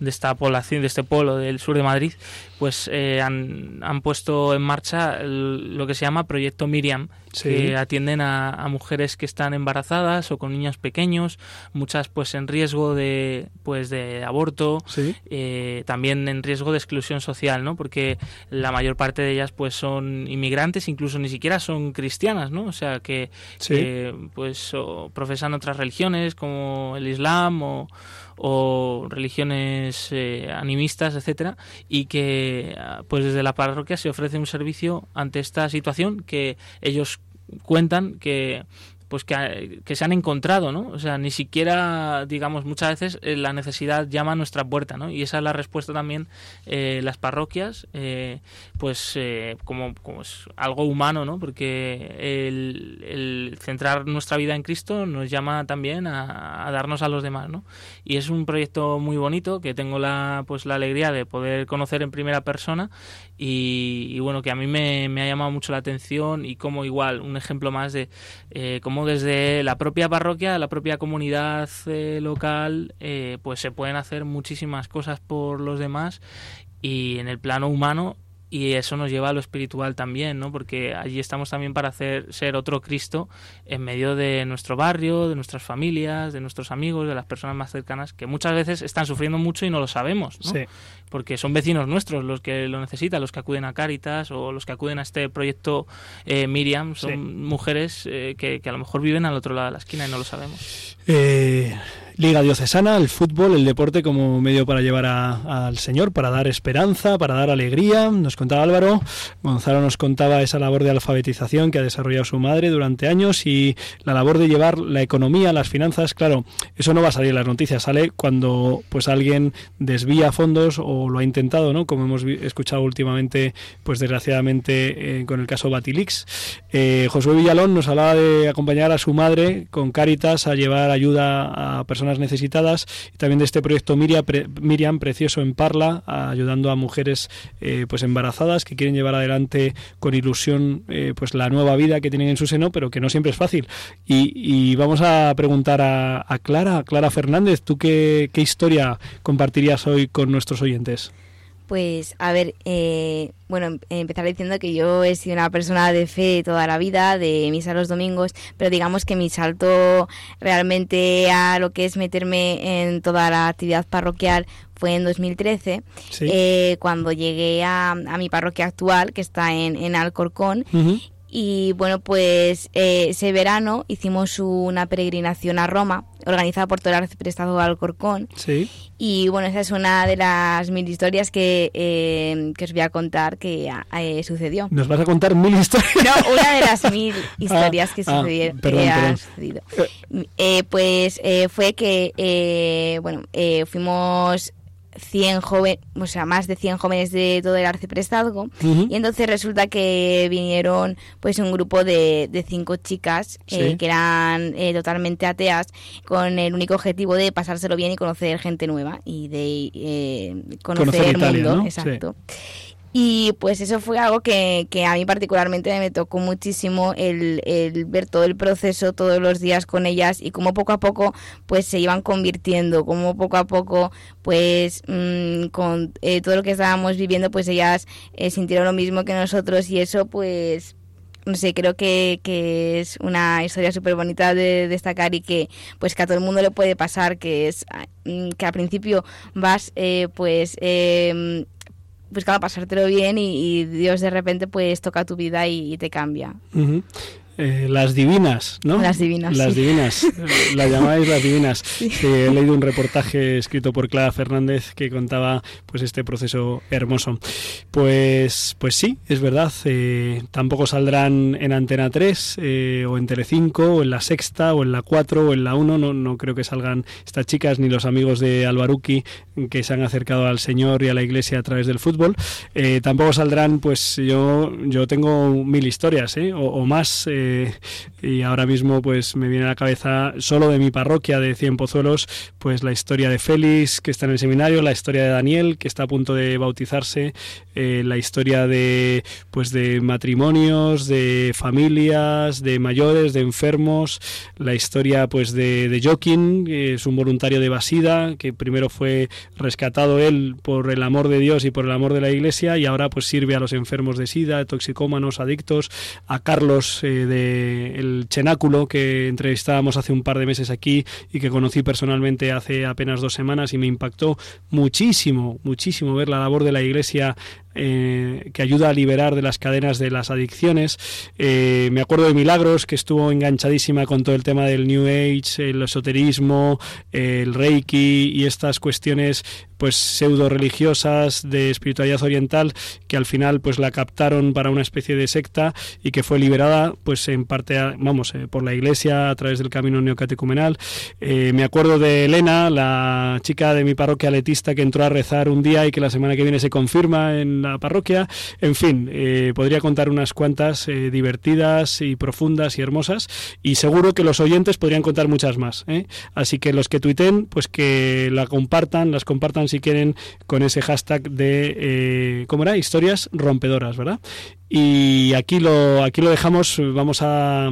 de esta población, de este polo del sur de Madrid, pues eh, han, han, puesto en marcha lo que se llama Proyecto Miriam, que atienden a, mujeres que están embarazadas o con niños pequeños, muchas pues en riesgo de pues de aborto, eh, también en riesgo de exclusión social, ¿no? Porque la mayor parte de ellas pues son inmigrantes, incluso ni siquiera son cristianas, ¿no? O sea que, que pues profesan otras religiones como el Islam o o religiones eh, animistas, etcétera, y que pues desde la parroquia se ofrece un servicio ante esta situación que ellos cuentan que pues que, que, se han encontrado, ¿no? O sea, ni siquiera, digamos, muchas veces eh, la necesidad llama a nuestra puerta, ¿no? Y esa es la respuesta también eh, las parroquias, eh, pues eh, como, como es algo humano, ¿no? Porque el, el, centrar nuestra vida en Cristo nos llama también a, darnos a los demás, ¿no? Y es un proyecto muy bonito que tengo la, pues, la alegría de poder conocer en primera persona y, bueno, que a mí me, ha llamado mucho la atención y como igual, un ejemplo más de cómo desde la propia parroquia, la propia comunidad eh, local, eh, pues se pueden hacer muchísimas cosas por los demás y en el plano humano y eso nos lleva a lo espiritual también, ¿no? Porque allí estamos también para hacer ser otro Cristo en medio de nuestro barrio, de nuestras familias, de nuestros amigos, de las personas más cercanas que muchas veces están sufriendo mucho y no lo sabemos, ¿no? Porque son vecinos nuestros los que lo necesitan, los que acuden a Cáritas o los que acuden a este proyecto eh, Miriam, son mujeres eh, que, que, a lo mejor viven al otro lado de la esquina y no lo sabemos. Eh Liga Diocesana, el fútbol, el deporte como medio para llevar al Señor, para dar esperanza, para dar alegría. Nos contaba Álvaro, Gonzalo nos contaba esa labor de alfabetización que ha desarrollado su madre durante años y la labor de llevar la economía, las finanzas. Claro, eso no va a salir en las noticias, sale cuando pues alguien desvía fondos o lo ha intentado, ¿no? Como hemos escuchado últimamente, pues desgraciadamente eh, con el caso Batilix. Eh, Josué Villalón nos hablaba de acompañar a su madre con Cáritas a llevar ayuda a personas necesitadas y también de este proyecto Miriam, Precioso en Parla, ayudando a mujeres eh, pues embarazadas que quieren llevar adelante con ilusión eh, pues la nueva vida que tienen en su seno, pero que no siempre es fácil. Y, vamos a preguntar a, Clara, Clara Fernández, ¿tú qué historia compartirías hoy con nuestros oyentes? Pues, a ver, eh, bueno, em, empezar diciendo que yo he sido una persona de fe toda la vida, de misa los domingos, pero digamos que mi salto realmente a lo que es meterme en toda la actividad parroquial fue en 2013, eh, cuando llegué a, mi parroquia actual, que está en, en Alcorcón, y bueno, pues eh, ese verano hicimos una peregrinación a Roma, organizada por Arciprestado de Alcorcón. Sí. Y bueno, esa es una de las mil historias que, eh, que os voy a contar que eh, sucedió. ¿Nos vas a contar mil historias? No, una de las mil historias que, ah, sucedieron, que han sucedido. pues fue que, bueno, fuimos 100 jóvenes, o sea, más de 100 jóvenes de todo el arciprestazgo. Y entonces resulta que vinieron pues un grupo de, de cinco chicas eh, que eran eh, totalmente ateas con el único objetivo de pasárselo bien y conocer gente nueva y de eh, conocer, el mundo. Exacto. Y pues eso fue algo que, que a mí particularmente me tocó muchísimo el, el, ver todo el proceso todos los días con ellas y cómo poco a poco pues se iban convirtiendo, cómo poco a poco pues mmm, con eh, todo lo que estábamos viviendo pues ellas eh, sintieron lo mismo que nosotros y eso pues no sé, creo que, que es una historia súper bonita de destacar y que pues que a todo el mundo le puede pasar, que es mm, que al principio vas eh, pues eh, buscando pasártelo bien y, Dios de repente pues toca tu vida y, te cambia. Eh, las divinas, ¿no? Las divinas. Las sí. divinas. la llamáis las divinas. Sí. Eh, he leído un reportaje escrito por Clara Fernández que contaba pues este proceso hermoso. Pues, pues sí, es verdad. Eh, tampoco saldrán en Antena 3 eh, o en Telecinco o en la Sexta o en la 4 o en la 1. No, no creo que salgan estas chicas ni los amigos de Albaruki que se han acercado al Señor y a la Iglesia a través del fútbol. Eh, tampoco saldrán, pues yo, yo tengo mil historias o, o, más y ahora mismo pues me viene a la cabeza solo de mi parroquia de Cien Pozuelos pues la historia de Félix que está en el seminario, la historia de Daniel que está a punto de bautizarse, eh, la historia de pues de matrimonios, de familias, de mayores, de enfermos, la historia pues de, de Joaquín, que es un voluntario de Basida que primero fue rescatado él por el amor de Dios y por el amor de la Iglesia y ahora pues sirve a los enfermos de SIDA, toxicómanos, adictos, a Carlos eh, de el Chenáculo que entrevistábamos hace un par de meses aquí y que conocí personalmente hace apenas dos semanas y me impactó muchísimo, muchísimo ver la labor de la Iglesia eh, que ayuda a liberar de las cadenas de las adicciones. Eh, me acuerdo de Milagros, que estuvo enganchadísima con todo el tema del New Age, el esoterismo, el Reiki y estas cuestiones pues pseudo religiosas de espiritualidad oriental que al final pues la captaron para una especie de secta y que fue liberada pues en parte vamos eh, por la iglesia a través del camino neocatecumenal me acuerdo de Elena la chica de mi parroquia letista que entró a rezar un día y que la semana que viene se confirma en la parroquia. En fin eh, podría contar unas cuantas eh, divertidas y profundas y hermosas y seguro que los oyentes podrían contar muchas más así que los que tuiten pues que la compartan las compartan si quieren con ese hashtag de eh, cómo era historias rompedoras verdad y aquí lo aquí lo dejamos. Vamos a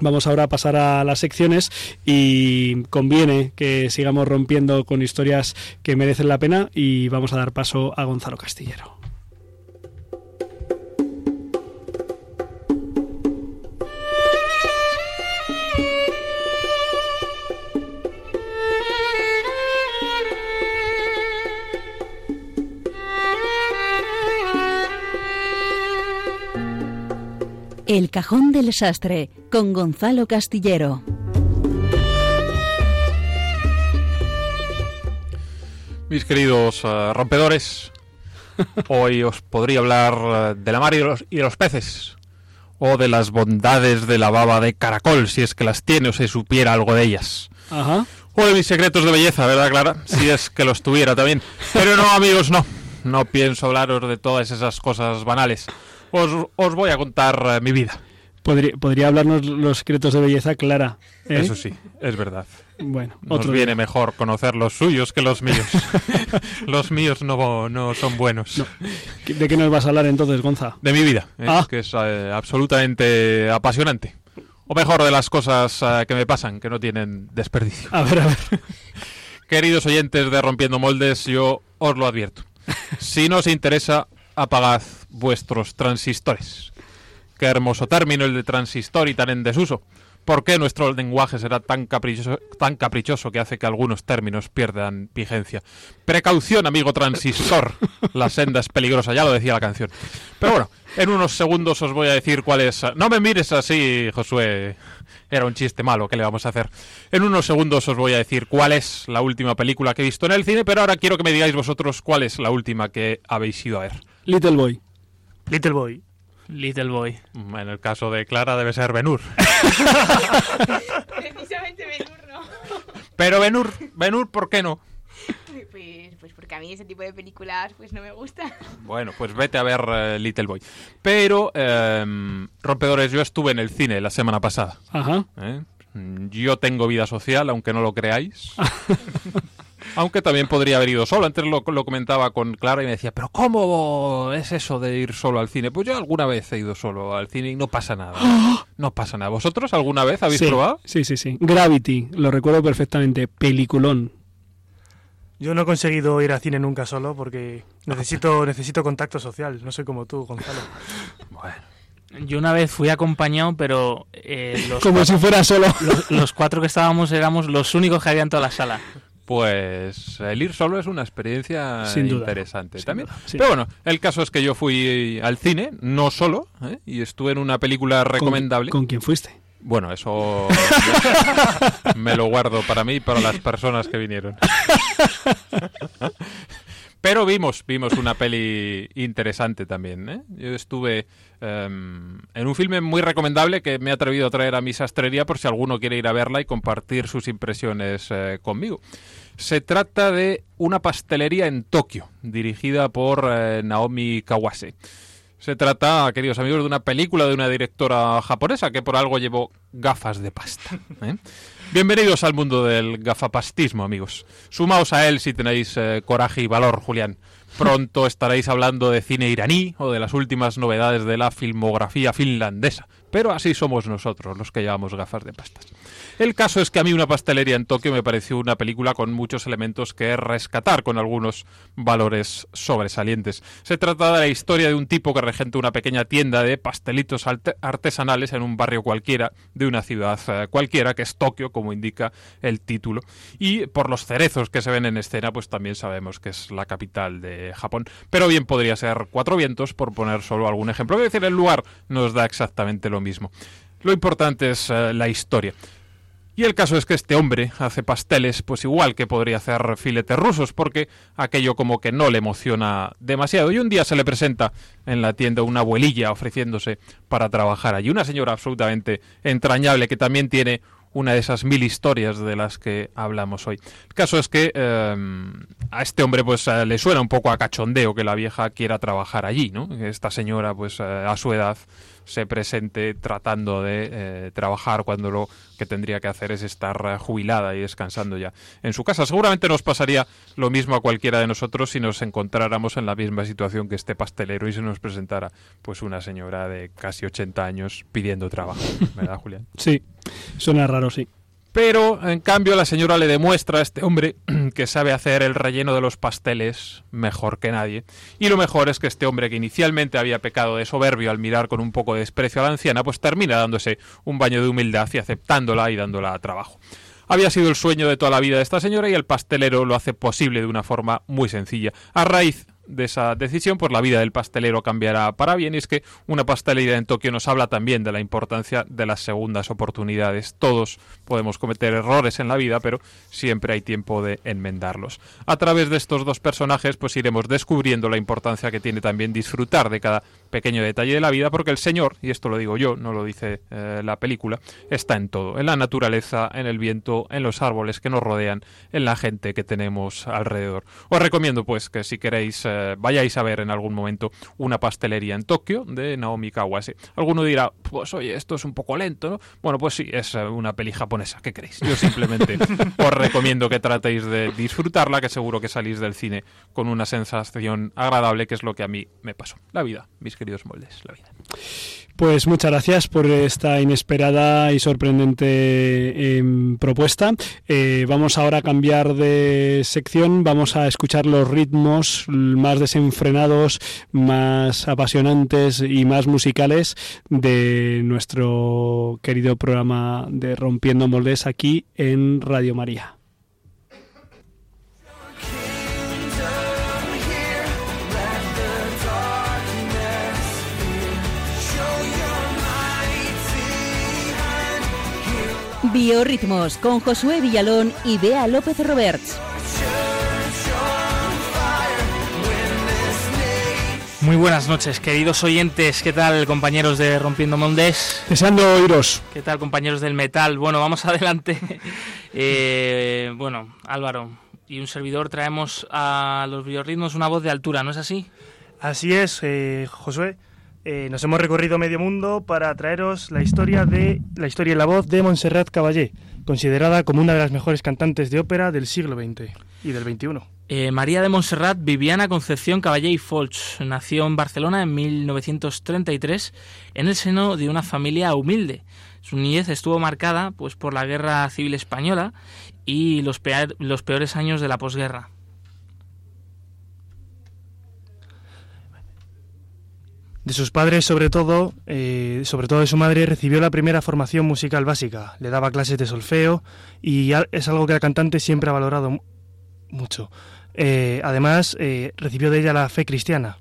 Vamos ahora a pasar a las secciones y conviene que sigamos rompiendo con historias que merecen la pena y vamos a dar paso a Gonzalo Castillero. El Cajón del Sastre con Gonzalo Castillero. Mis queridos uh, rompedores, hoy os podría hablar uh, de la mar y de, los, y de los peces, o de las bondades de la baba de caracol, si es que las tiene o se supiera algo de ellas. Ajá. O de mis secretos de belleza, ¿verdad, Clara? Si es que los tuviera también. Pero no, amigos, no. No pienso hablaros de todas esas cosas banales os, os voy a contar uh, mi vida. Podría, podría, hablarnos los secretos de belleza clara. ¿eh? Eso sí, es verdad. Bueno, nos otro viene día. mejor conocer los suyos que los míos. los míos no, no son buenos. No. ¿De qué nos vas a hablar entonces, Gonza? De mi vida, ¿eh? ah. que es eh, absolutamente apasionante. O mejor, de las cosas eh, que me pasan, que no tienen desperdicio. A ver, a ver. Queridos oyentes de Rompiendo Moldes, yo os lo advierto. Si no os interesa, apagad vuestros transistores. Qué hermoso término el de transistor y tan en desuso. ¿Por qué nuestro lenguaje será tan caprichoso, tan caprichoso que hace que algunos términos pierdan vigencia? Precaución, amigo transistor. La senda es peligrosa, ya lo decía la canción. Pero bueno, en unos segundos os voy a decir cuál es... No me mires así, Josué. Era un chiste malo, ¿qué le vamos a hacer? En unos segundos os voy a decir cuál es la última película que he visto en el cine, pero ahora quiero que me digáis vosotros cuál es la última que habéis ido a ver. Little Boy. Little Boy. Little Boy. En el caso de Clara debe ser Benur. Precisamente Benur no. Pero Benur, Benur, ¿por qué no? Pues, pues porque a mí ese tipo de películas pues no me gusta. Bueno, pues vete a ver uh, Little Boy. Pero, eh, rompedores, yo estuve en el cine la semana pasada. Ajá. ¿Eh? Yo tengo vida social, aunque no lo creáis. Aunque también podría haber ido solo. Antes lo, lo, comentaba con Clara y me decía, pero ¿cómo es eso de ir solo al cine? Pues yo alguna vez he ido solo al cine y no pasa nada. No pasa nada. ¿Vosotros alguna vez habéis sí, probado? Sí, sí, sí. Gravity, lo recuerdo perfectamente. Peliculón. Yo no he conseguido ir al cine nunca solo porque necesito, necesito contacto social. No soy como tú, Gonzalo. Bueno. Yo una vez fui acompañado, pero eh, los como cuatro, si fuera solo. Los, los, cuatro que estábamos éramos los únicos que había en toda la sala. Pues el ir solo es una experiencia Sin duda, interesante sin también. duda, sí. Pero bueno, el caso es que yo fui al cine, no solo, ¿eh? y estuve en una película recomendable. ¿Con, ¿con quién fuiste? Bueno, eso me lo guardo para mí y para las personas que vinieron. Pero vimos, vimos una peli interesante también. ¿eh? Yo estuve um, en un filme muy recomendable que me he atrevido a traer a mi sastrería por si alguno quiere ir a verla y compartir sus impresiones eh, conmigo. Se trata de una pastelería en Tokio, dirigida por eh, Naomi Kawase. Se trata, queridos amigos, de una película de una directora japonesa que por algo llevó gafas de pasta. ¿eh? Bienvenidos al mundo del gafapastismo, amigos. Sumaos a él si tenéis eh, coraje y valor, Julián. Pronto estaréis hablando de cine iraní o de las últimas novedades de la filmografía finlandesa. Pero así somos nosotros, los que llevamos gafas de pastas. El caso es que a mí una pastelería en Tokio me pareció una película con muchos elementos que rescatar, con algunos valores sobresalientes. Se trata de la historia de un tipo que regenta una pequeña tienda de pastelitos artesanales en un barrio cualquiera de una ciudad eh, cualquiera, que es Tokio, como indica el título. Y por los cerezos que se ven en escena, pues también sabemos que es la capital de Japón. Pero bien podría ser Cuatro Vientos, por poner solo algún ejemplo. Es decir, el lugar nos da exactamente lo mismo. Lo importante es uh, la historia. Y el caso es que este hombre hace pasteles, pues igual que podría hacer filetes rusos, porque aquello como que no le emociona demasiado. Y un día se le presenta en la tienda una abuelilla ofreciéndose para trabajar allí. Una señora absolutamente entrañable que también tiene una de esas mil historias de las que hablamos hoy. El caso es que eh, a este hombre pues eh, le suena un poco a cachondeo que la vieja quiera trabajar allí, ¿no? Esta señora pues eh, a su edad se presente tratando de eh, trabajar cuando lo que tendría que hacer es estar eh, jubilada y descansando ya en su casa. Seguramente nos pasaría lo mismo a cualquiera de nosotros si nos encontráramos en la misma situación que este pastelero y se nos presentara pues una señora de casi 80 años pidiendo trabajo, ¿verdad, Julián? Sí, suena raro, sí. Pero, en cambio, la señora le demuestra a este hombre que sabe hacer el relleno de los pasteles mejor que nadie. Y lo mejor es que este hombre, que inicialmente había pecado de soberbio al mirar con un poco de desprecio a la anciana, pues termina dándose un baño de humildad y aceptándola y dándola a trabajo. Había sido el sueño de toda la vida de esta señora y el pastelero lo hace posible de una forma muy sencilla. A raíz de esa decisión, pues la vida del pastelero cambiará para bien. Y es que una pastelería en Tokio nos habla también de la importancia de las segundas oportunidades. Todos podemos cometer errores en la vida, pero siempre hay tiempo de enmendarlos. A través de estos dos personajes, pues iremos descubriendo la importancia que tiene también disfrutar de cada pequeño detalle de la vida, porque el Señor, y esto lo digo yo, no lo dice eh, la película, está en todo, en la naturaleza, en el viento, en los árboles que nos rodean, en la gente que tenemos alrededor. Os recomiendo pues que si queréis eh, vayáis a ver en algún momento una pastelería en Tokio de Naomi Kawase. Alguno dirá, pues oye, esto es un poco lento, ¿no? Bueno, pues sí, es eh, una peli japonesa, ¿qué queréis? Yo simplemente os recomiendo que tratéis de disfrutarla, que seguro que salís del cine con una sensación agradable, que es lo que a mí me pasó. La vida, mis queridos moldes, la vida. Pues muchas gracias por esta inesperada y sorprendente eh, propuesta. Eh, vamos ahora a cambiar de sección, vamos a escuchar los ritmos más desenfrenados, más apasionantes y más musicales de nuestro querido programa de Rompiendo Moldes aquí en Radio María. Biorritmos con Josué Villalón y Bea López Roberts. Muy buenas noches, queridos oyentes. ¿Qué tal, compañeros de Rompiendo Moldes? Deseando oíros. ¿Qué tal, compañeros del metal? Bueno, vamos adelante. eh, bueno, Álvaro y un servidor traemos a los biorritmos una voz de altura, ¿no es así? Así es, eh, Josué. Eh, nos hemos recorrido medio mundo para traeros la historia de la historia y la voz de Montserrat Caballé, considerada como una de las mejores cantantes de ópera del siglo XX y del XXI. Eh, María de Montserrat Viviana Concepción Caballé y Folch nació en Barcelona en 1933 en el seno de una familia humilde. Su niñez estuvo marcada pues, por la Guerra Civil Española y los, los peores años de la posguerra. De sus padres, sobre todo, eh, sobre todo de su madre, recibió la primera formación musical básica. Le daba clases de solfeo y es algo que la cantante siempre ha valorado mucho. Eh, además, eh, recibió de ella la fe cristiana.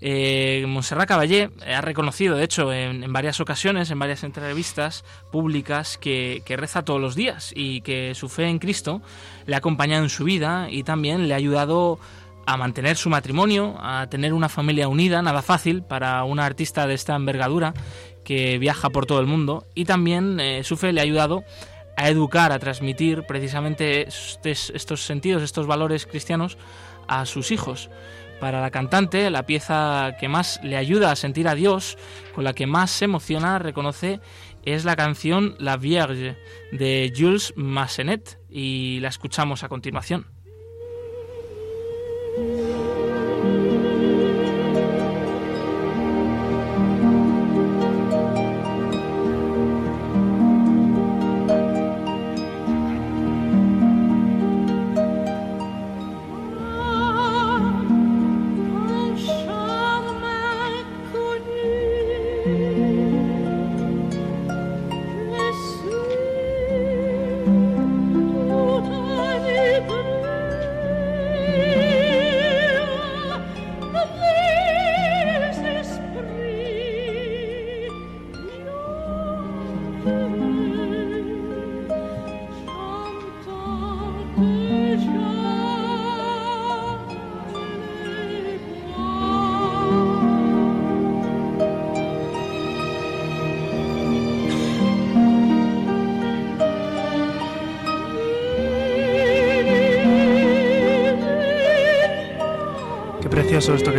Eh, Montserrat Caballé ha reconocido, de hecho, en, varias ocasiones, en varias entrevistas públicas, que, que, reza todos los días y que su fe en Cristo le ha acompañado en su vida y también le ha ayudado a mantener su matrimonio, a tener una familia unida, nada fácil para una artista de esta envergadura que viaja por todo el mundo y también eh, su fe le ha ayudado a educar, a transmitir precisamente estos sentidos, estos valores cristianos a sus hijos. Para la cantante, la pieza que más le ayuda a sentir a Dios, con la que más se emociona, reconoce, es la canción La Vierge de Jules Massenet y la escuchamos a continuación. Esto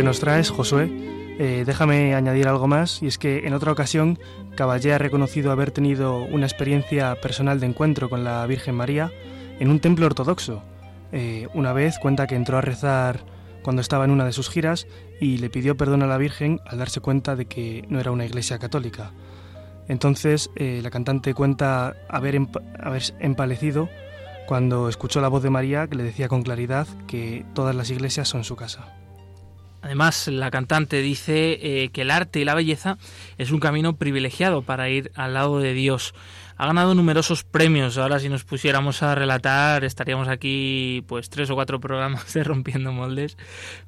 nos traes, Josué. Eh, déjame añadir algo más, y es que en otra ocasión Caballé ha reconocido haber tenido una experiencia personal de encuentro con la Virgen María en un templo ortodoxo. Eh, una vez cuenta que entró a rezar cuando estaba en una de sus giras y le pidió perdón a la Virgen al darse cuenta de que no era una iglesia católica. Entonces eh, la cantante cuenta haber, haber empalecido cuando escuchó la voz de María que le decía con claridad que todas las iglesias son su casa. Además, la cantante dice eh, que el arte y la belleza es un camino privilegiado para ir al lado de Dios. Ha ganado numerosos premios. Ahora, si nos pusiéramos a relatar, estaríamos aquí, pues, tres o cuatro programas de Rompiendo Moldes.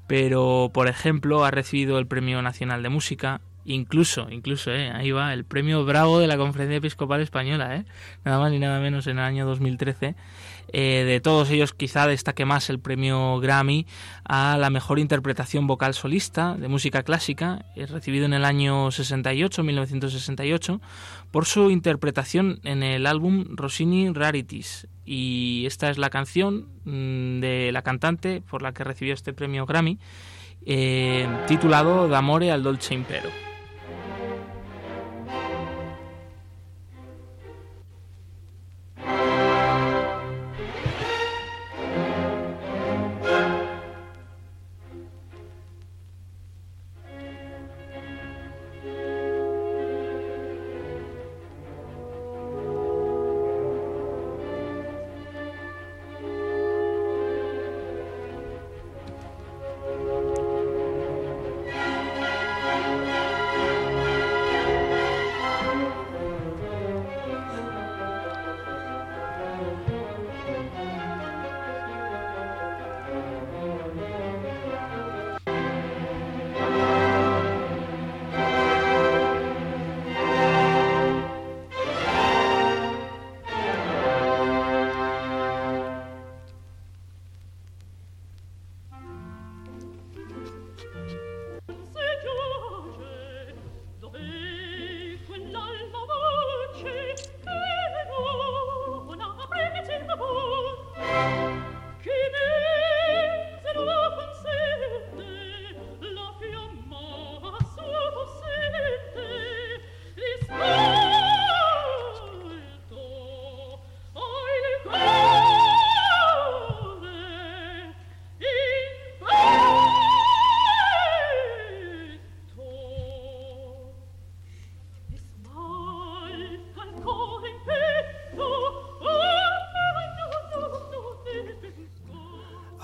Pero, por ejemplo, ha recibido el Premio Nacional de Música, Incluso, incluso, eh, ahí va, el premio Bravo de la Conferencia Episcopal Española, eh, nada más ni nada menos en el año 2013. Eh, de todos ellos quizá destaque más el premio Grammy a la mejor interpretación vocal solista de música clásica, eh, recibido en el año 68, 1968, por su interpretación en el álbum Rossini Rarities. Y esta es la canción mm, de la cantante por la que recibió este premio Grammy, eh, titulado D'amore al dolce impero.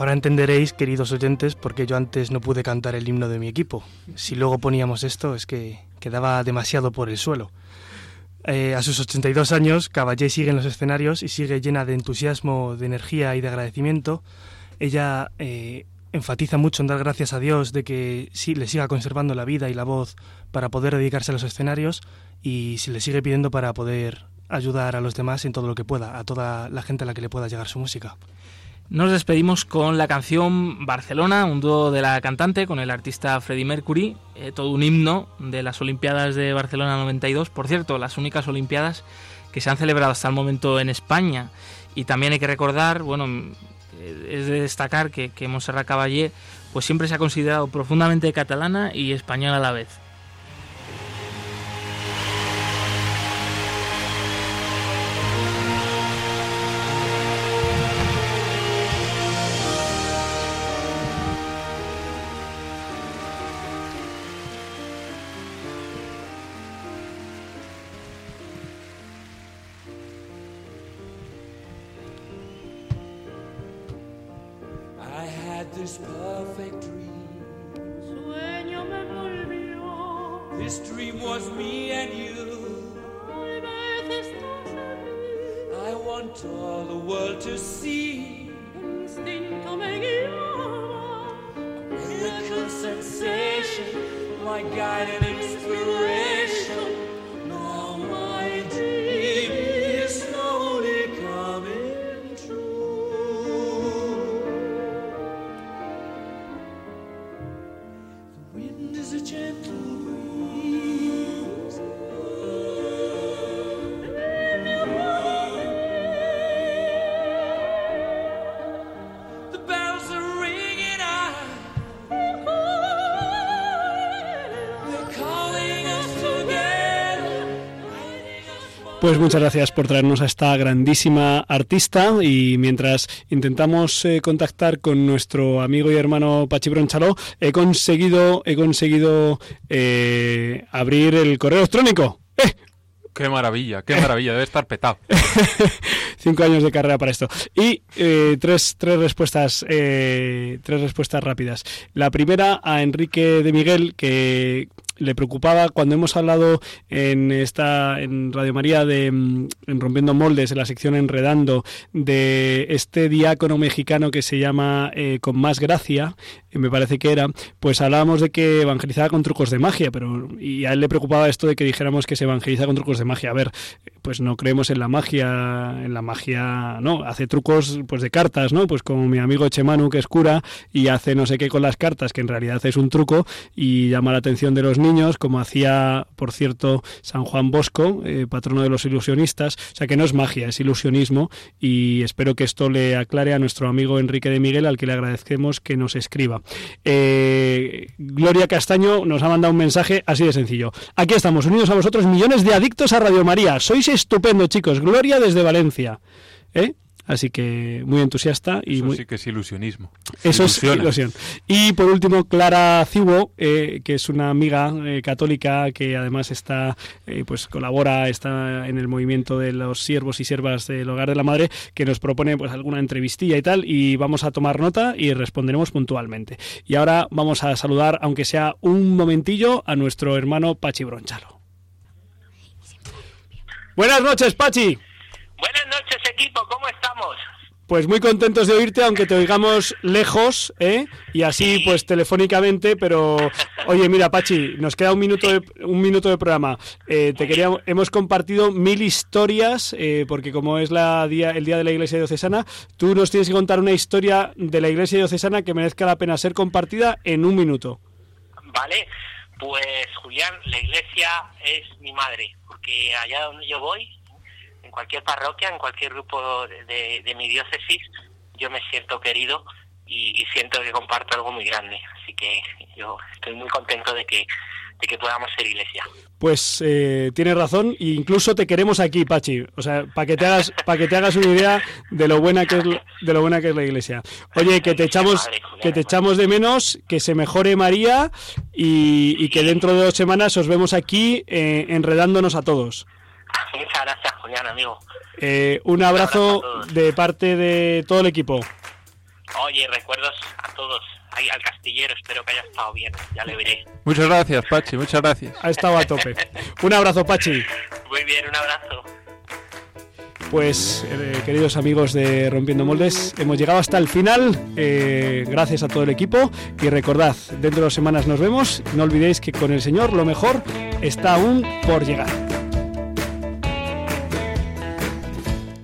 Ahora entenderéis, queridos oyentes, por qué yo antes no pude cantar el himno de mi equipo. Si luego poníamos esto, es que quedaba demasiado por el suelo. Eh, a sus 82 años, Caballé sigue en los escenarios y sigue llena de entusiasmo, de energía y de agradecimiento. Ella eh, enfatiza mucho en dar gracias a Dios de que sí, le siga conservando la vida y la voz para poder dedicarse a los escenarios y se le sigue pidiendo para poder ayudar a los demás en todo lo que pueda, a toda la gente a la que le pueda llegar su música. Nos despedimos con la canción Barcelona, un dúo de la cantante con el artista Freddie Mercury, eh, todo un himno de las Olimpiadas de Barcelona 92, por cierto, las únicas Olimpiadas que se han celebrado hasta el momento en España. Y también hay que recordar, bueno, eh, es de destacar que, que Montserrat Caballé pues siempre se ha considerado profundamente catalana y española a la vez. Pues muchas gracias por traernos a esta grandísima artista y mientras intentamos eh, contactar con nuestro amigo y hermano Pachi Bronchaló, he conseguido, he conseguido eh, abrir el correo electrónico. ¡Eh! Qué maravilla, qué maravilla, debe estar petado. Cinco años de carrera para esto. Y tres, tres respuestas, tres respuestas rápidas. La primera a Enrique de Miguel, que le preocupaba cuando hemos hablado en esta en Radio María de mm, en rompiendo moldes en la sección enredando de este diácono mexicano que se llama eh, con más gracia eh, me parece que era pues hablábamos de que evangelizaba con trucos de magia pero y a él le preocupaba esto de que dijéramos que se evangeliza con trucos de magia a ver pues no creemos en la magia en la magia no hace trucos pues de cartas no pues como mi amigo Chemanu que es cura y hace no sé qué con las cartas que en realidad es un truco y llama la atención de los niños como hacía, por cierto, San Juan Bosco, eh, patrono de los ilusionistas. O sea que no es magia, es ilusionismo y espero que esto le aclare a nuestro amigo Enrique de Miguel, al que le agradecemos que nos escriba. Eh, Gloria Castaño nos ha mandado un mensaje así de sencillo. Aquí estamos, unidos a vosotros, millones de adictos a Radio María. Sois estupendo, chicos. Gloria desde Valencia. ¿Eh? Así que muy entusiasta y Eso muy... sí que es ilusionismo. Eso es ilusión. Y por último, Clara Cibo, eh, que es una amiga eh, católica que además está, eh, pues colabora, está en el movimiento de los siervos y siervas del Hogar de la Madre, que nos propone pues alguna entrevistilla y tal, y vamos a tomar nota y responderemos puntualmente. Y ahora vamos a saludar, aunque sea un momentillo, a nuestro hermano Pachi Bronchalo. Buenas noches, Pachi. Equipo, ¿cómo estamos? Pues muy contentos de oírte, aunque te oigamos lejos, ¿eh? Y así, pues telefónicamente, pero oye, mira, Pachi, nos queda un minuto de, un minuto de programa. Eh, te quería, hemos compartido mil historias, eh, porque como es la día, el día de la Iglesia Diocesana, tú nos tienes que contar una historia de la Iglesia Diocesana que merezca la pena ser compartida en un minuto. Vale, pues Julián, la Iglesia es mi madre, porque allá donde yo voy, cualquier parroquia, en cualquier grupo de, de mi diócesis, yo me siento querido y, y, siento que comparto algo muy grande. Así que yo estoy muy contento de que, de que podamos ser iglesia. Pues eh, tienes razón, e incluso te queremos aquí, Pachi. O sea, para que te hagas, para que te hagas una idea de lo buena que es de lo buena que es la iglesia. Oye, que te echamos, que te echamos de menos, que se mejore María y, y que dentro de dos semanas os vemos aquí eh, enredándonos a todos. Muchas gracias, Julián, amigo. Eh, un abrazo de parte de todo el equipo. Oye, recuerdos a todos. Ahí, al castillero, espero que haya estado bien. Ya le veré. Muchas gracias, Pachi, muchas gracias. Ha estado a tope. Un abrazo, Pachi. Muy bien, un abrazo. Pues, eh, queridos amigos de Rompiendo Moldes, hemos llegado hasta el final. Eh, gracias a todo el equipo. Y recordad, dentro de dos semanas nos vemos. No olvidéis que con el Señor lo mejor está aún por llegar.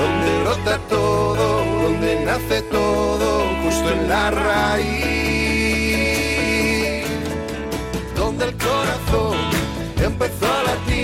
donde brota todo, donde nace todo, justo en la raíz. Donde el corazón empezó a latir,